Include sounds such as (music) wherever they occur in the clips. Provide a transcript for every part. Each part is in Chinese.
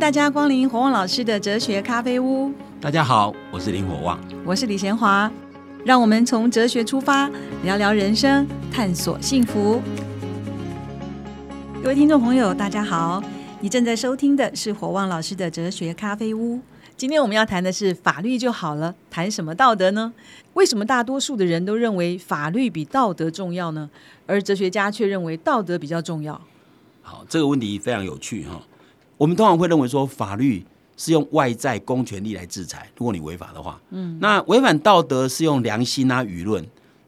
大家光临火旺老师的哲学咖啡屋。大家好，我是林火旺，我是李贤华。让我们从哲学出发，聊聊人生，探索幸福。各位听众朋友，大家好，你正在收听的是火旺老师的哲学咖啡屋。今天我们要谈的是法律就好了，谈什么道德呢？为什么大多数的人都认为法律比道德重要呢？而哲学家却认为道德比较重要？好，这个问题非常有趣哈。我们通常会认为说，法律是用外在公权力来制裁，如果你违法的话，嗯，那违反道德是用良心啊、舆论。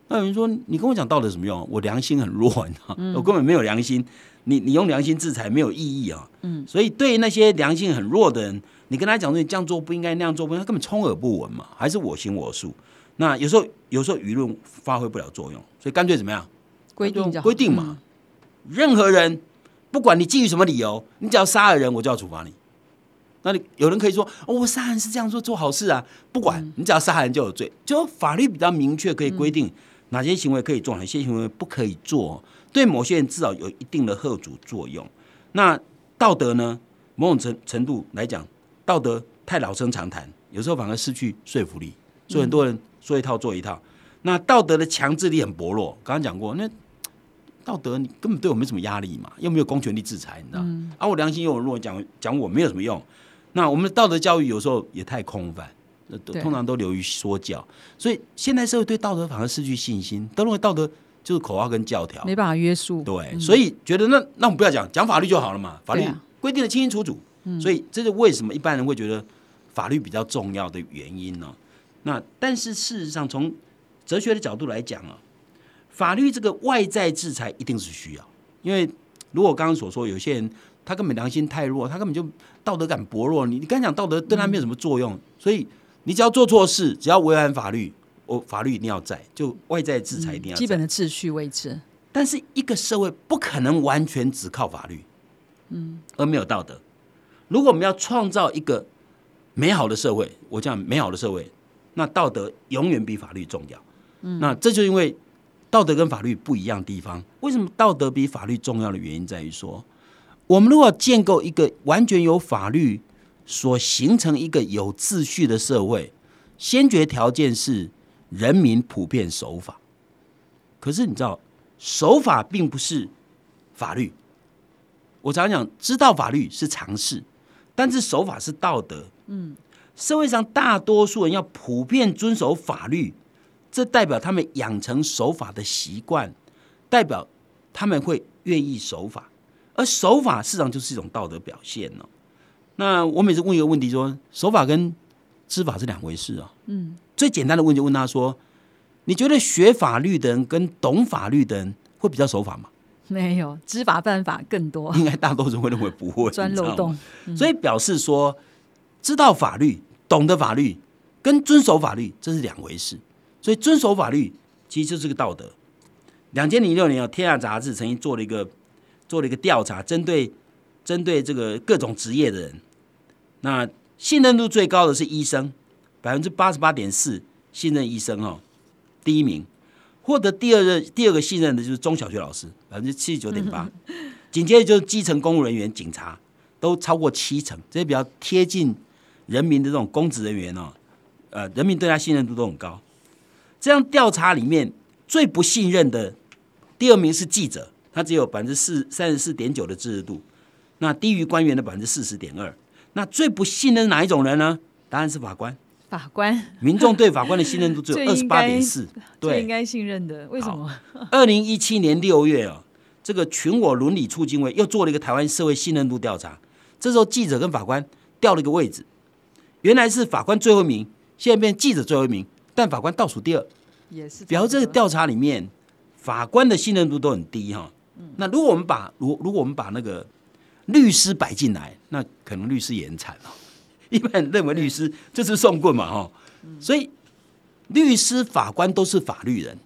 那有人说，你跟我讲道德什么用？我良心很弱，你知道我根本没有良心。你你用良心制裁没有意义啊。嗯，所以对那些良心很弱的人，你跟他讲说你这样做不应该，那样做不应该，他根本充耳不闻嘛，还是我行我素。那有时候有时候舆论发挥不了作用，所以干脆怎么样？规定规定嘛，任何人。不管你基于什么理由，你只要杀了人，我就要处罚你。那你有人可以说，哦，我杀人是这样做做好事啊。不管你只要杀人就有罪，就法律比较明确，可以规定哪些行为可以做，哪些行为不可以做。对某些人至少有一定的贺阻作用。那道德呢？某种程程度来讲，道德太老生常谈，有时候反而失去说服力。所以很多人说一套做一套。那道德的强制力很薄弱。刚刚讲过，那。道德你根本对我没什么压力嘛，又没有公权力制裁，你知道？而我良心又弱，讲讲我没有什么用。那我们的道德教育有时候也太空泛，通常都流于说教。所以现代社会对道德反而失去信心，都认为道德就是口号跟教条，没办法约束。对，所以觉得那那我们不要讲，讲法律就好了嘛，法律规定的清清楚楚。所以这是为什么一般人会觉得法律比较重要的原因呢？那但是事实上，从哲学的角度来讲啊。法律这个外在制裁一定是需要，因为如果刚刚所说，有些人他根本良心太弱，他根本就道德感薄弱。你你刚讲道德对他没有什么作用，所以你只要做错事，只要违反法律，我法律一定要在，就外在制裁一定要基本的秩序维持。但是一个社会不可能完全只靠法律，嗯，而没有道德。如果我们要创造一个美好的社会，我讲美好的社会，那道德永远比法律重要。嗯，那这就因为。道德跟法律不一样的地方，为什么道德比法律重要的原因在于说，我们如果建构一个完全由法律所形成一个有秩序的社会，先决条件是人民普遍守法。可是你知道，守法并不是法律。我常讲，知道法律是常识，但是守法是道德。嗯，社会上大多数人要普遍遵守法律。这代表他们养成守法的习惯，代表他们会愿意守法，而守法事实上就是一种道德表现哦。那我每次问一个问题，说守法跟知法是两回事啊。嗯，最简单的问就问他说：你觉得学法律的人跟懂法律的人会比较守法吗？没有，知法犯法更多。应该大多数会认为不会钻漏洞。所以表示说，知道法律、懂得法律跟遵守法律这是两回事。所以遵守法律其实就是个道德。两千零六年，有《天下杂志》曾经做了一个做了一个调查，针对针对这个各种职业的人，那信任度最高的是医生，百分之八十八点四信任医生哦，第一名。获得第二个第二个信任的就是中小学老师，百分之七十九点八，(laughs) 紧接着就是基层公务人员、警察，都超过七成，这些比较贴近人民的这种公职人员哦，呃，人民对他信任度都很高。这样调查里面最不信任的第二名是记者，他只有百分之四三十四点九的支持度，那低于官员的百分之四十点二。那最不信任哪一种人呢？答案是法官。法官，民众对法官的信任度只有 (laughs) 二十八点四，对，应该信任的。为什么？二零一七年六月啊，这个群我伦理促进会又做了一个台湾社会信任度调查，这时候记者跟法官调了一个位置，原来是法官最后一名，现在变记者最后一名。但法官倒数第二，也是。比如这个调查里面，法官的信任度都很低哈。那如果我们把如如果我们把那个律师摆进来，那可能律师也很惨哦。(laughs) 一般人认为律师就是送棍嘛哈。所以律师、法官都是法律人，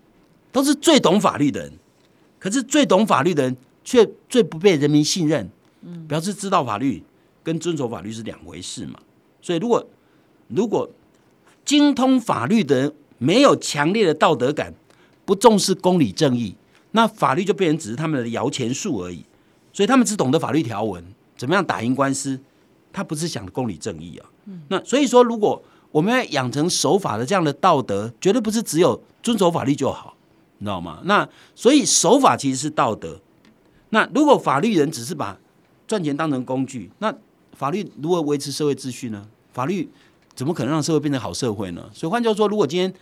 都是最懂法律的人。可是最懂法律的人却最不被人民信任。嗯，表示知道法律跟遵守法律是两回事嘛。所以如果如果精通法律的人没有强烈的道德感，不重视公理正义，那法律就变成只是他们的摇钱树而已。所以他们只懂得法律条文，怎么样打赢官司，他不是想公理正义啊。那所以说，如果我们要养成守法的这样的道德，绝对不是只有遵守法律就好，你知道吗？那所以守法其实是道德。那如果法律人只是把赚钱当成工具，那法律如何维持社会秩序呢？法律怎么可能让社会变成好社会呢？所以换句话说，如果今天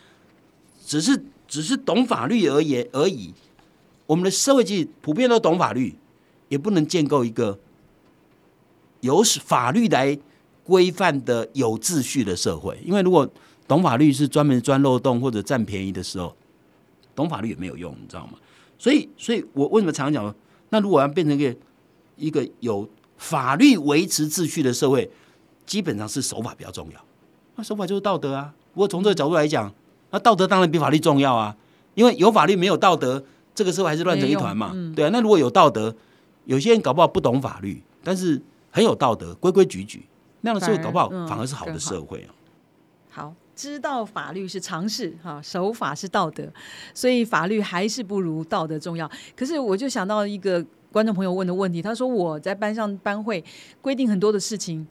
只是只是懂法律而言而已，我们的社会其实普遍都懂法律，也不能建构一个由法律来规范的有秩序的社会。因为如果懂法律是专门钻漏洞或者占便宜的时候，懂法律也没有用，你知道吗？所以，所以我为什么常常讲，那如果要变成一个一个有法律维持秩序的社会，基本上是守法比较重要。那守法就是道德啊。不过从这个角度来讲，那道德当然比法律重要啊。因为有法律没有道德，这个社会还是乱成一团嘛。对啊。那如果有道德，有些人搞不好不懂法律，但是很有道德，规规矩矩，那样的社会搞不好反而是好的社会啊。好，知道法律是常识哈，守法是道德，所以法律还是不如道德重要。可是我就想到一个观众朋友问的问题，他说我在班上班会规定很多的事情。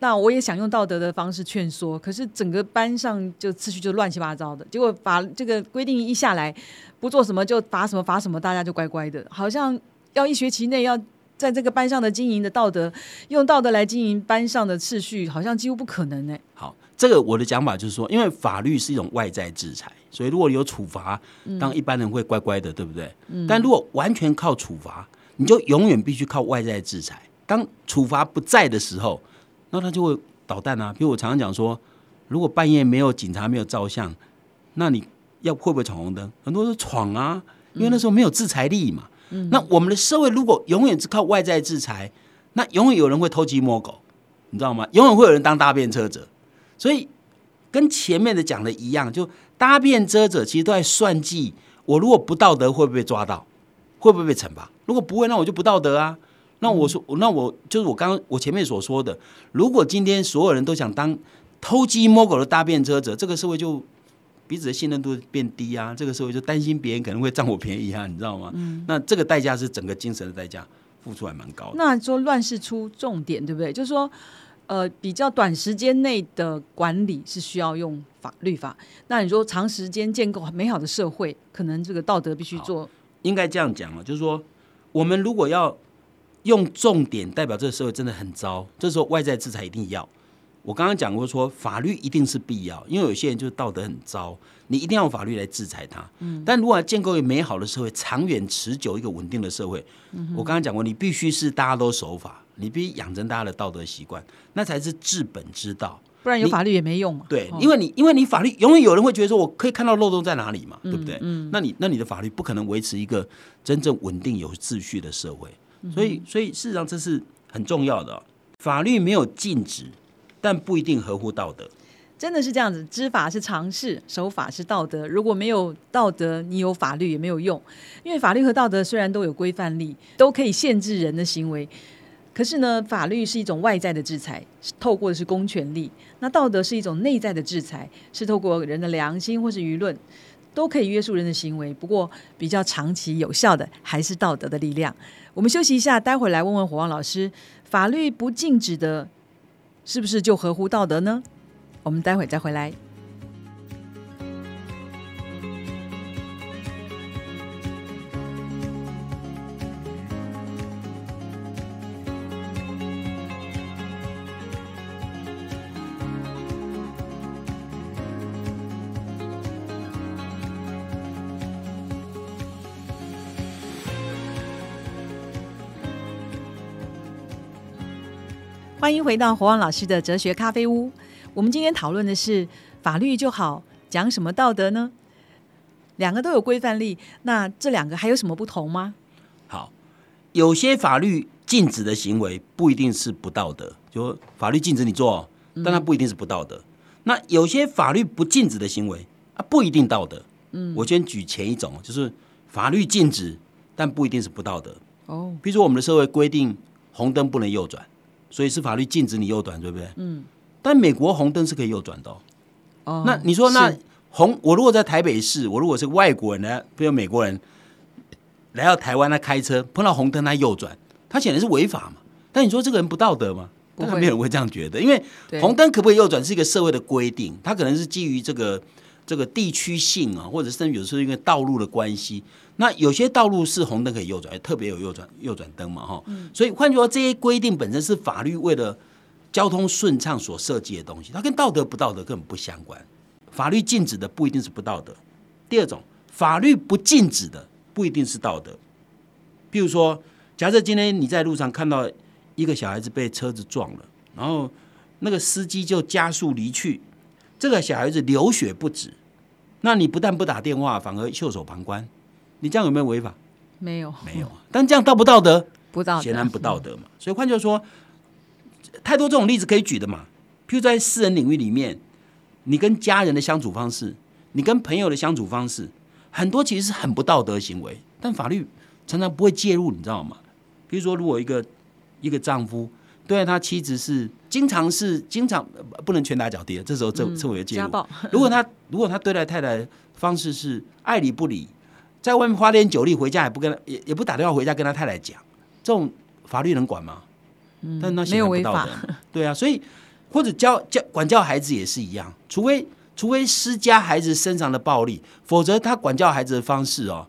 那我也想用道德的方式劝说，可是整个班上就秩序就乱七八糟的。结果把这个规定一下来，不做什么就罚什么罚什么，大家就乖乖的。好像要一学期内要在这个班上的经营的道德，用道德来经营班上的秩序，好像几乎不可能呢。好，这个我的讲法就是说，因为法律是一种外在制裁，所以如果有处罚，当一般人会乖乖的，对不对？但如果完全靠处罚，你就永远必须靠外在制裁。当处罚不在的时候。那他就会捣蛋啊！比如我常常讲说，如果半夜没有警察没有照相，那你要会不会闯红灯？很多都闯啊，因为那时候没有制裁力嘛。那我们的社会如果永远只靠外在制裁，那永远有人会偷鸡摸狗，你知道吗？永远会有人当搭便车者。所以跟前面的讲的一样，就搭便车者其实都在算计：我如果不道德，会不会被抓到？会不会被惩罚？如果不会，那我就不道德啊。那我说，那我就是我刚刚我前面所说的，如果今天所有人都想当偷鸡摸狗的搭便车者，这个社会就彼此的信任度变低啊，这个社会就担心别人可能会占我便宜啊，你知道吗？嗯。那这个代价是整个精神的代价，付出还蛮高的。那说乱世出重点，对不对？就是说，呃，比较短时间内的管理是需要用法律法。那你说长时间建构美好的社会，可能这个道德必须做。应该这样讲啊，就是说，我们如果要。用重点代表这个社会真的很糟，这时候外在制裁一定要。我刚刚讲过说法律一定是必要，因为有些人就是道德很糟，你一定要用法律来制裁他。嗯，但如果要建构一个美好的社会、长远持久一个稳定的社会，我刚刚讲过，你必须是大家都守法，你必须养成大家的道德习惯，那才是治本之道。不然有法律也没用嘛。对，因为你因为你法律永远有人会觉得说我可以看到漏洞在哪里嘛，对不对？嗯，那你那你的法律不可能维持一个真正稳定有秩序的社会。所以，所以事实上这是很重要的。法律没有禁止，但不一定合乎道德。真的是这样子，知法是常识，守法是道德。如果没有道德，你有法律也没有用。因为法律和道德虽然都有规范力，都可以限制人的行为，可是呢，法律是一种外在的制裁，透过的是公权力；那道德是一种内在的制裁，是透过人的良心或是舆论，都可以约束人的行为。不过，比较长期有效的还是道德的力量。我们休息一下，待会来问问火旺老师，法律不禁止的，是不是就合乎道德呢？我们待会再回来。欢迎回到火旺老师的哲学咖啡屋。我们今天讨论的是法律就好，讲什么道德呢？两个都有规范力，那这两个还有什么不同吗？好，有些法律禁止的行为不一定是不道德，就法律禁止你做，但它不一定是不道德。那有些法律不禁止的行为啊，不一定道德。嗯，我先举前一种，就是法律禁止，但不一定是不道德。哦，比如说我们的社会规定红灯不能右转。所以是法律禁止你右转，对不对？嗯。但美国红灯是可以右转的。哦。那你说，那红我如果在台北市，我如果是外国人呢，比如美国人来到台湾，他开车碰到红灯，他右转，他显然是违法嘛。但你说这个人不道德吗？不会当然没有人会这样觉得，因为对红灯可不可以右转是一个社会的规定，它可能是基于这个这个地区性啊，或者甚至有时候因为道路的关系。那有些道路是红灯可以右转，特别有右转右转灯嘛，哈。所以换句话说，这些规定本身是法律为了交通顺畅所设计的东西，它跟道德不道德根本不相关。法律禁止的不一定是不道德。第二种，法律不禁止的不一定是道德。譬如说，假设今天你在路上看到一个小孩子被车子撞了，然后那个司机就加速离去，这个小孩子流血不止，那你不但不打电话，反而袖手旁观，你这样有没有违法？没有没有啊。但这样道不道德？不道德显然不道德嘛。所以换句话说，太多这种例子可以举的嘛。譬如在私人领域里面，你跟家人的相处方式，你跟朋友的相处方式，很多其实是很不道德行为，但法律常常不会介入，你知道吗？比如说，如果一个一个丈夫对待他妻子是经常是经常呃不能拳打脚踢的，这时候政政府也介入。家暴，(laughs) 如果他如果他对待太太的方式是爱理不理，在外面花天酒地，回家也不跟他也也不打电话回家跟他太太讲，这种法律能管吗？嗯但那没有违法。对啊，所以或者教教管教孩子也是一样，除非除非施加孩子身上的暴力，否则他管教孩子的方式哦，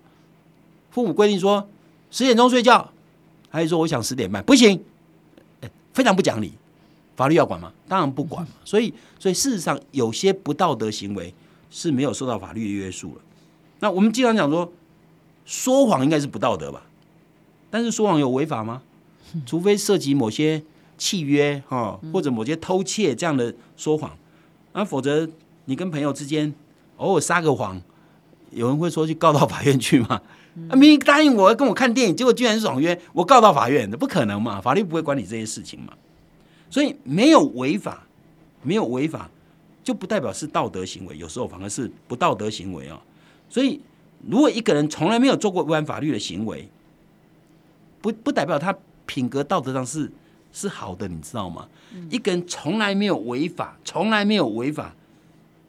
父母规定说十点钟睡觉，孩子说我想十点半，不行，哎非常不讲理，法律要管吗？当然不管嘛。所以所以事实上有些不道德行为是没有受到法律的约束了。那我们经常讲说说谎应该是不道德吧，但是说谎有违法吗？除非涉及某些契约哈，或者某些偷窃这样的说谎，那否则你跟朋友之间偶尔撒个谎，有人会说去告到法院去吗？啊，明明答应我要跟我看电影，结果居然是爽约，我告到法院，不可能嘛？法律不会管你这些事情嘛？所以没有违法，没有违法，就不代表是道德行为，有时候反而是不道德行为哦。所以，如果一个人从来没有做过违反法律的行为，不不代表他品格道德上是是好的，你知道吗？一个人从来没有违法，从来没有违法，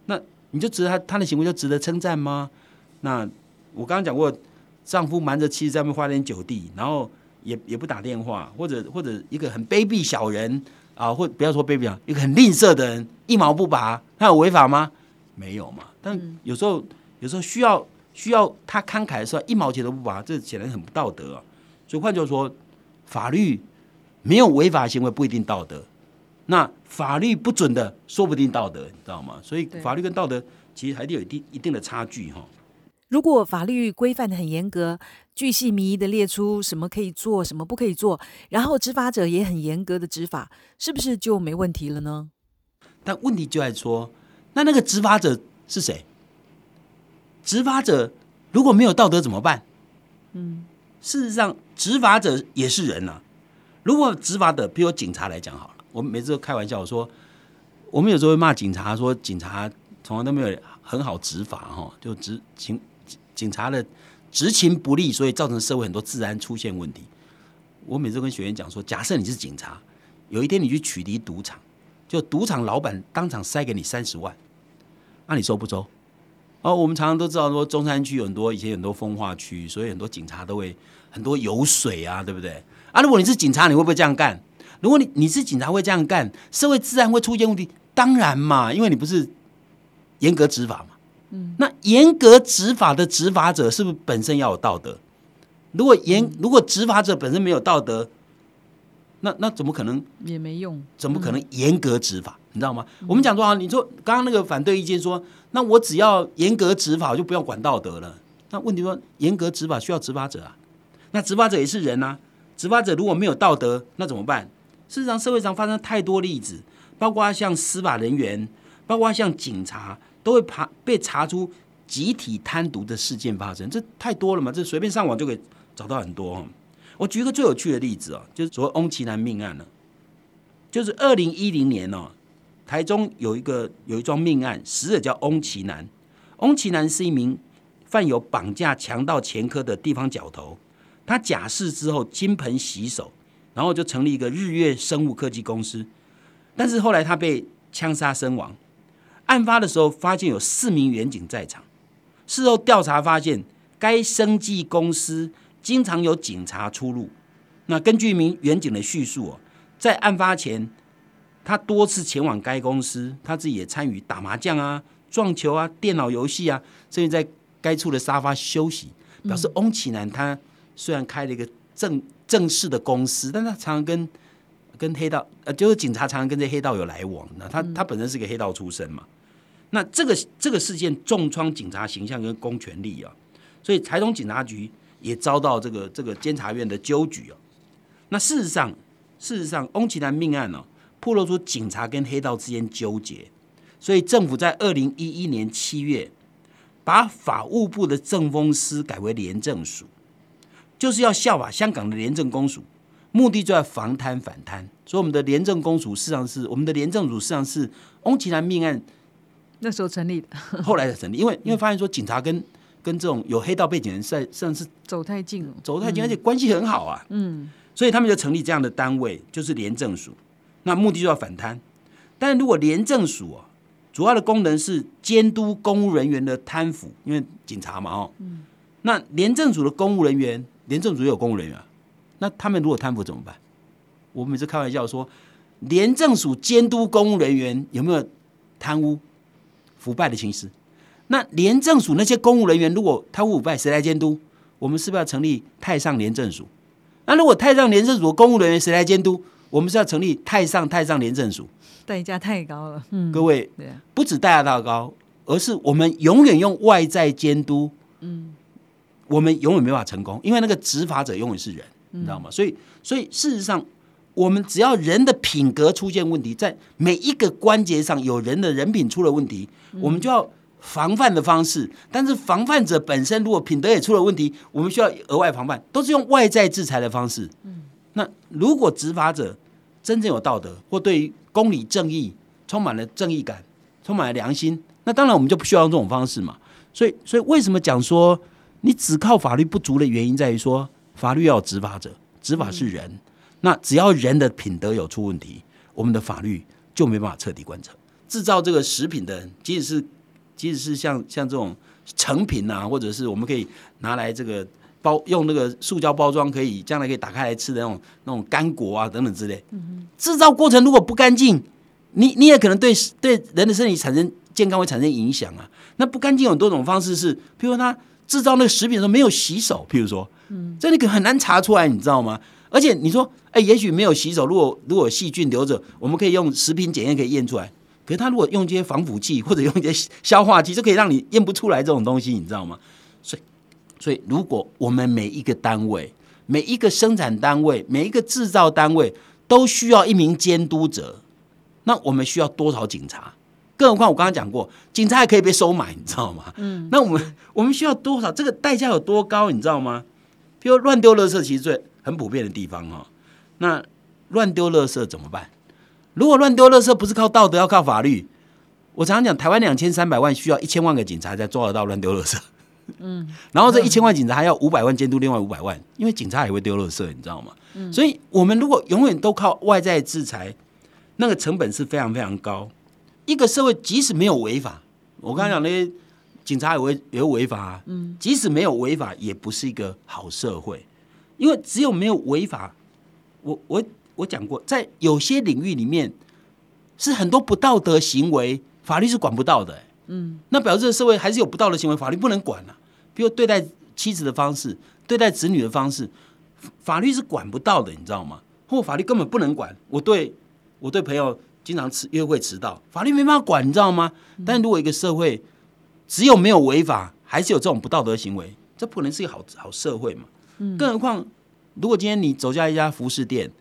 那你就值得他他的行为就值得称赞吗？那我刚刚讲过，丈夫瞒着妻子在外面花天酒地，然后也也不打电话，或者或者一个很卑鄙小人啊，或不要说卑鄙啊，一个很吝啬的人一毛不拔，他有违法吗？没有嘛。但有时候有时候需要需要他慷慨的时候，一毛钱都不拔，这显然很不道德啊。所以换句话说，法律没有违法行为不一定道德，那法律不准的说不定道德，你知道吗？所以法律跟道德其实还是有一定一定的差距哈。如果法律规范的很严格，巨细靡遗的列出什么可以做，什么不可以做，然后执法者也很严格的执法，是不是就没问题了呢？但问题就在说，那那个执法者是谁？执法者如果没有道德怎么办？嗯，事实上，执法者也是人呐、如果执法者，比如警察来讲好了，我们每次都开玩笑说，我们有时候会骂警察，说警察从来都没有很好执法哈，就执警警察的执勤不力，所以造成社会很多治安出现问题。我每次跟学员讲说，假设你是警察，有一天你去取缔赌场。就赌场老板当场塞给你三十万，那、你收不收？哦，我们常常都知道说中山区有很多以前很多风化区，所以很多警察都会很多油水啊，对不对？啊，如果你是警察，你会不会这样干？如果你你是警察会这样干，社会自然会出现问题。当然嘛，因为你不是严格执法。嗯，那严格执法的执法者是不是本身要有道德？如果严如果执法者本身没有道德，那那怎么可能也没用。怎么可能严格执法？你知道吗？我们讲说啊，你说刚刚那个反对意见说，那我只要严格执法，我就不用管道德了。那问题说，严格执法需要执法者啊，那执法者也是人啊。执法者如果没有道德，那怎么办？事实上，社会上发生太多例子，包括像司法人员，包括像警察，都会爬被查出集体贪渎的事件发生，这太多了嘛？这随便上网就可以找到很多哦。我举一个最有趣的例子哦，就是所谓翁奇南命案了。就是二零一零年哦，台中有一个有一桩命案，死者叫翁奇南。翁奇南是一名犯有绑架、强盗前科的地方角头。他假释之后金盆洗手，然后就成立一个日月生物科技公司。但是后来他被枪杀身亡。案发的时候发现有四名员警在场。事后调查发现，该生技公司经常有警察出入。那根据一名员警的叙述哦，在案发前，他多次前往该公司，他自己也参与打麻将啊、撞球啊、电脑游戏啊，甚至在该处的沙发休息。表示翁启南他虽然开了一个正正式的公司，但他常常跟跟黑道呃，就是警察常常跟这黑道有来往。那他他本身是个黑道出身嘛。那这个这个事件重创警察形象跟公权力啊，所以台中警察局也遭到这个这个监察院的纠举啊。那事实上，事实上，翁启南命案呢，暴露出警察跟黑道之间纠结，所以政府在二零一一年七月，把法务部的政风司改为廉政署，就是要效法香港的廉政公署，目的就在防贪反贪。所以我们的廉政公署事实上是我们的廉政署事实上是翁启南命案。那时候成立的，(laughs) 后来才成立，因为因为发现说警察跟跟这种有黑道背景的人在算是走太近了，走太近，而且关系很好啊，嗯，所以他们就成立这样的单位，就是廉政署，那目的就要反贪。但如果廉政署啊，主要的功能是监督公务人员的贪腐，因为警察嘛，哦，嗯，那廉政署的公务人员，廉政署也有公务人员，那他们如果贪腐怎么办？我每次开玩笑说，廉政署监督公务人员有没有贪污？腐败的情势，那廉政署那些公务人员如果贪污腐败，谁来监督？我们是不是要成立太上廉政署？那如果太上廉政署公务人员谁来监督？我们是要成立太上太上廉政署？代价太高了。嗯，各位，不止代价太高，而是我们永远用外在监督，嗯，我们永远没法成功，因为那个执法者永远是人，你知道吗？所以，所以事实上。我们只要人的品格出现问题，在每一个关节上有人的人品出了问题，我们就要防范的方式。但是防范者本身如果品德也出了问题，我们需要额外防范，都是用外在制裁的方式。那如果执法者真正有道德，或对于公理正义充满了正义感，充满了良心，那当然我们就不需要用这种方式嘛。所以，所以为什么讲说你只靠法律不足的原因，在于说法律要有执法者，执法是人。那只要人的品德有出问题，我们的法律就没办法彻底贯彻。制造这个食品的，即使是即使是像像这种成品啊，或者是我们可以拿来这个包用那个塑胶包装，可以将来可以打开来吃的那种那种干果啊等等之类。制造过程如果不干净，你你也可能对对人的身体产生健康会产生影响啊。那不干净有多种方式，是譬如他制造那个食品的时候没有洗手，譬如说，嗯，这你可很难查出来，你知道吗？而且你说，哎，也许没有洗手，如果如果细菌留着，我们可以用食品检验可以验出来。可是他如果用这些防腐剂或者用一些消化剂，就可以让你验不出来这种东西，你知道吗？所以，所以如果我们每一个单位、每一个生产单位、每一个制造单位都需要一名监督者，那我们需要多少警察？更何况我刚刚讲过，警察还可以被收买，你知道吗？嗯。那我们我们需要多少？这个代价有多高？你知道吗？比如乱丢垃圾，其实最。很普遍的地方哦，那乱丢垃圾怎么办？如果乱丢垃圾不是靠道德，要靠法律。我常常讲，台湾两千三百万需要一千万个警察才抓得到乱丢垃圾。嗯，然后这一千万警察还要五百万监督另外五百万，因为警察也会丢垃圾，你知道吗？嗯，所以我们如果永远都靠外在制裁，那个成本是非常非常高。一个社会即使没有违法，我刚才讲那些警察也会也会违法，嗯，即使没有违法，也不是一个好社会。因为只有没有违法，我我我讲过，在有些领域里面是很多不道德行为，法律是管不到的。嗯，那表示社会还是有不道德行为，法律不能管啊。比如对待妻子的方式，对待子女的方式，法律是管不到的，你知道吗？或法律根本不能管。我对我对朋友经常迟约会迟到，法律没办法管，你知道吗？但如果一个社会只有没有违法，还是有这种不道德行为，这不可能是一个好好社会嘛？更何况，如果今天你走进一家服饰店，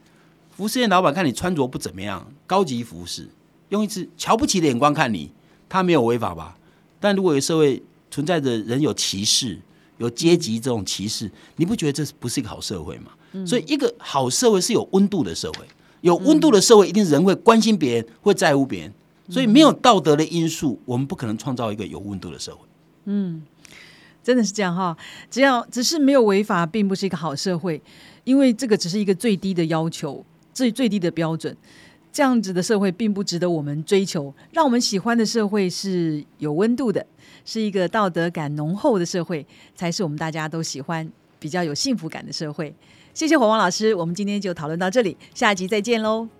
服饰店老板看你穿着不怎么样，高级服饰，用一次瞧不起的眼光看你，他没有违法吧？但如果有社会存在着人有歧视、有阶级这种歧视，你不觉得这不是一个好社会吗？所以，一个好社会是有温度的社会，有温度的社会，一定人会关心别人，会在乎别人。所以，没有道德的因素，我们不可能创造一个有温度的社会。嗯。真的是这样哈，只要只是没有违法，并不是一个好社会，因为这个只是一个最低的要求，最最低的标准。这样子的社会并不值得我们追求。让我们喜欢的社会是有温度的，是一个道德感浓厚的社会，才是我们大家都喜欢、比较有幸福感的社会。谢谢火王老师，我们今天就讨论到这里，下集再见喽。